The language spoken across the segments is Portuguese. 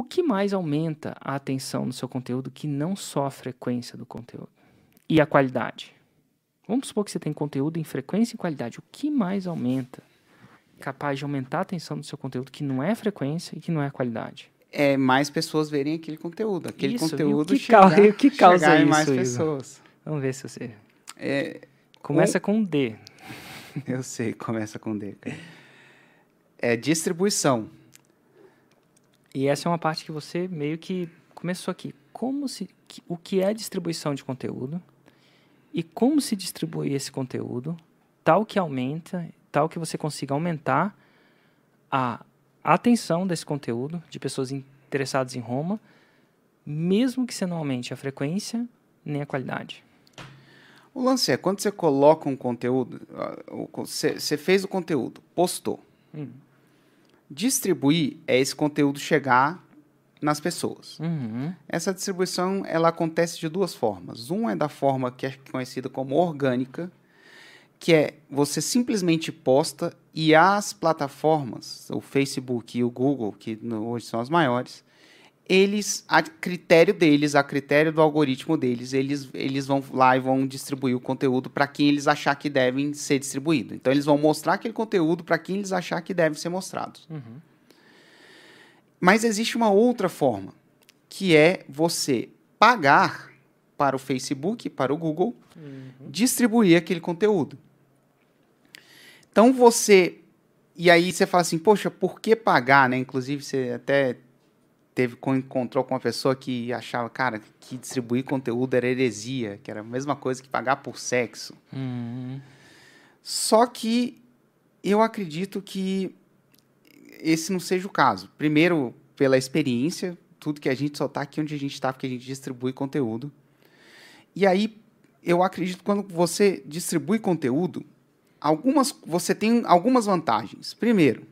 O que mais aumenta a atenção no seu conteúdo que não só a frequência do conteúdo e a qualidade? Vamos supor que você tem conteúdo em frequência e qualidade. O que mais aumenta? Capaz de aumentar a atenção do seu conteúdo que não é frequência e que não é qualidade. É mais pessoas verem aquele conteúdo. Aquele Isso, conteúdo que chegar, que causa chegar em isso, mais Ivan? pessoas. Vamos ver se você. É, Começa com D. eu sei, começa com D. É distribuição. E essa é uma parte que você meio que começou aqui. Como se, que- o que é distribuição de conteúdo e como se distribui esse conteúdo, tal que aumenta, tal que você consiga aumentar a atenção desse conteúdo de pessoas interessadas em Roma, mesmo que você não aumente a frequência nem a qualidade. O lance é, quando você coloca um conteúdo, ah, você fez o conteúdo, postou. Hum. Distribuir é esse conteúdo chegar nas pessoas. Uhum. Essa distribuição ela acontece de duas formas. Um é da forma que é conhecida como orgânica, que é você simplesmente posta e as plataformas, o Facebook e o Google, que hoje são as maiores, eles, a critério deles, a critério do algoritmo deles, eles, eles vão lá e vão distribuir o conteúdo para quem eles achar que devem ser distribuído. Então eles vão mostrar aquele conteúdo para quem eles achar que deve ser mostrado. Uhum. Mas existe uma outra forma, que é você pagar para o Facebook, para o Google, distribuir aquele conteúdo. Então você. E aí você fala assim, poxa, por que pagar, né? Inclusive, você até teve encontrou com uma pessoa que achava, cara, que distribuir conteúdo era heresia, que era a mesma coisa que pagar por sexo. Uhum. Só que eu acredito que esse não seja o caso. Primeiro, pela experiência, tudo que a gente só está aqui onde a gente está, porque a gente distribui conteúdo. E aí, eu acredito que quando você distribui conteúdo, algumas, você tem algumas vantagens. Primeiro,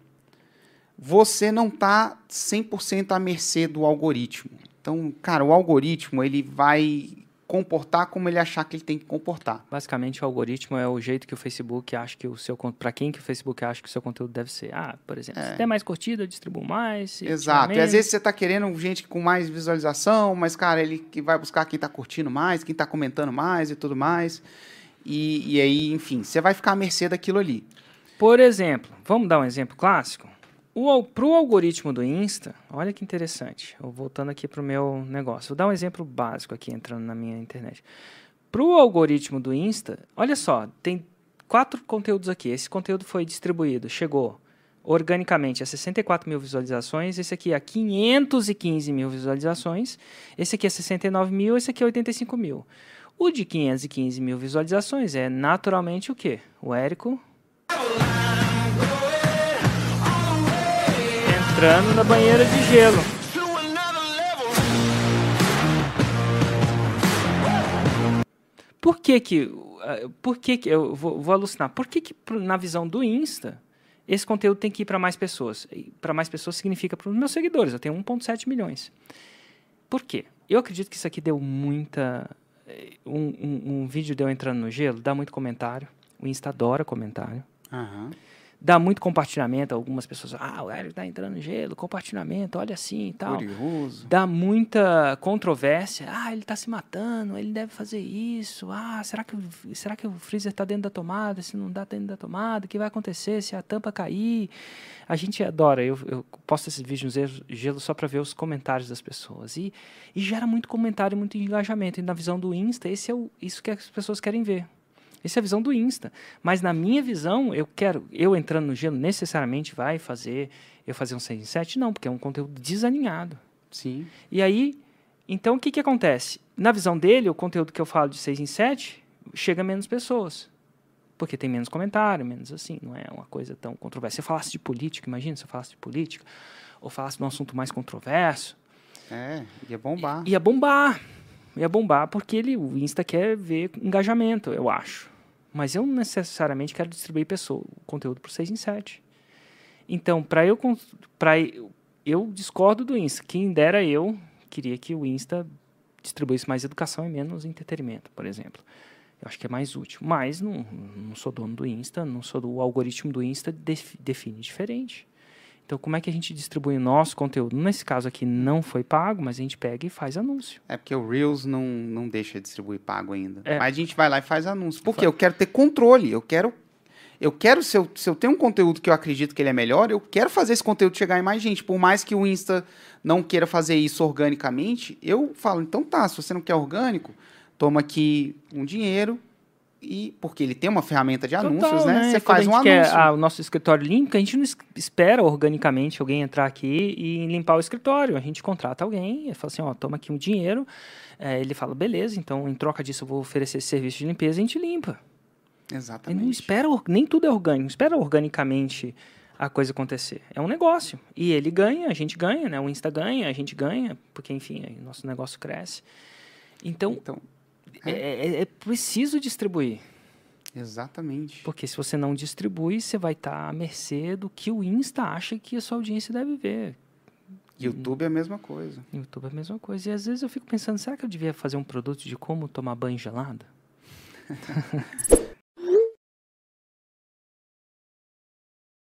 você não está 100% à mercê do algoritmo. Então, cara, o algoritmo ele vai comportar como ele achar que ele tem que comportar. Basicamente, o algoritmo é o jeito que o Facebook acha que o seu para quem que o Facebook acha que o seu conteúdo deve ser. Ah, por exemplo, se der mais curtida, eu distribuo mais. Exato. E às vezes você tá querendo gente com mais visualização, mas, cara, ele que vai buscar quem tá curtindo mais, quem tá comentando mais e tudo mais. E, e aí, enfim, você vai ficar à mercê daquilo ali. Por exemplo, vamos dar um exemplo clássico? O algoritmo do Insta, olha que interessante. Voltando aqui para o meu negócio. Vou dar um exemplo básico aqui, entrando na minha internet. Para o algoritmo do Insta, olha só, tem quatro conteúdos aqui. Esse conteúdo foi distribuído, chegou organicamente a 64 mil visualizações. Esse aqui a 515 mil visualizações. Esse aqui a 69 mil. Esse aqui a 85 mil. O de 515 mil visualizações é naturalmente o quê? O Érico entrando na banheira de gelo. Por que que, eh, por que que eu vou, vou alucinar? Por que que na visão do Insta esse conteúdo tem que ir para mais pessoas? Para mais pessoas significa para os meus seguidores. Eu tenho 1.7 milhões. Por quê? Eu acredito que isso aqui deu muita eh, um, um, um vídeo de eu entrando no gelo dá muito comentário. O Insta adora comentário Aham. Dá muito compartilhamento. Algumas pessoas, ah, o Hélio tá entrando no gelo, compartilhamento, olha assim e tal. Curioso. Dá muita controvérsia. Ah, ele tá se matando, ele deve fazer isso. Ah, será que, o- será que o freezer tá dentro da tomada? Se não dá dentro da tomada, o que vai acontecer se a tampa cair? A gente adora, eu, eu posto esses vídeos no gelo- gelo só para ver os comentários das pessoas. E, e gera muito comentário, muito engajamento. E na visão do Insta, esse é o, isso que as pessoas querem ver. Essa é a visão do Insta. Mas na minha visão, eu quero, eu entrando no gelo, necessariamente vai fazer eu fazer um 6 em 7? Não, porque é um conteúdo desalinhado. Sim. E aí, então o que, que acontece? Na visão dele, o conteúdo que eu falo de 6 em 7 chega a menos pessoas. Porque tem menos comentário, menos assim, não é uma coisa tão controversa. Se eu falasse de política, imagina se eu falasse de política, ou falasse de um assunto mais controverso, É, ia bombar. ia bombar. Ia bombar porque ele, o Insta quer ver engajamento, eu acho. Mas eu não necessariamente quero distribuir pessoa, conteúdo por 6 em 7. Então, para eu, pra eu, eu discordo do Insta. Quem dera eu queria que o Insta distribuísse mais educação e menos entretenimento, por exemplo. Eu acho que é mais útil. Mas não, não sou dono do Insta, não sou do o algoritmo do Insta, def- define diferente. Então, como é que a gente distribui o nosso conteúdo? Nesse caso aqui não foi pago, mas a gente pega e faz anúncio. É porque o Reels não, não deixa distribuir pago ainda. É. Mas a gente vai lá e faz anúncio. Porque eu quero ter controle. Eu quero. Eu quero, se eu, se eu tenho um conteúdo que eu acredito que ele é melhor, eu quero fazer esse conteúdo chegar em mais gente. Por mais que o Insta não queira fazer isso organicamente, eu falo, então tá, se você não quer orgânico, toma aqui um dinheiro, e porque ele tem uma ferramenta de anúncios, Total, né? Você Quando faz um gente quer, anúncio. ah, o nosso escritório limpo, a gente não es- espera organicamente alguém entrar aqui e limpar o escritório. A gente contrata alguém e fala assim, ó, toma aqui um dinheiro. Eh, ele fala, beleza, então em troca disso eu vou oferecer esse serviço de limpeza e a gente limpa. Ele não Exatamente. espera, nem tudo é orgânico, não espera organicamente a coisa acontecer. É um negócio. E ele ganha, a gente ganha, né? O Insta ganha, a gente ganha, porque, enfim, aí o nosso negócio cresce. Então, Então, é, é- é preciso distribuir. exatamente. Porque se você não distribui, você vai estar à mercê do que o Insta acha que a sua audiência deve ver. YouTube é a mesma coisa. YouTube é a mesma coisa. E às vezes eu fico pensando, será que eu devia fazer um produto de como tomar banho gelado?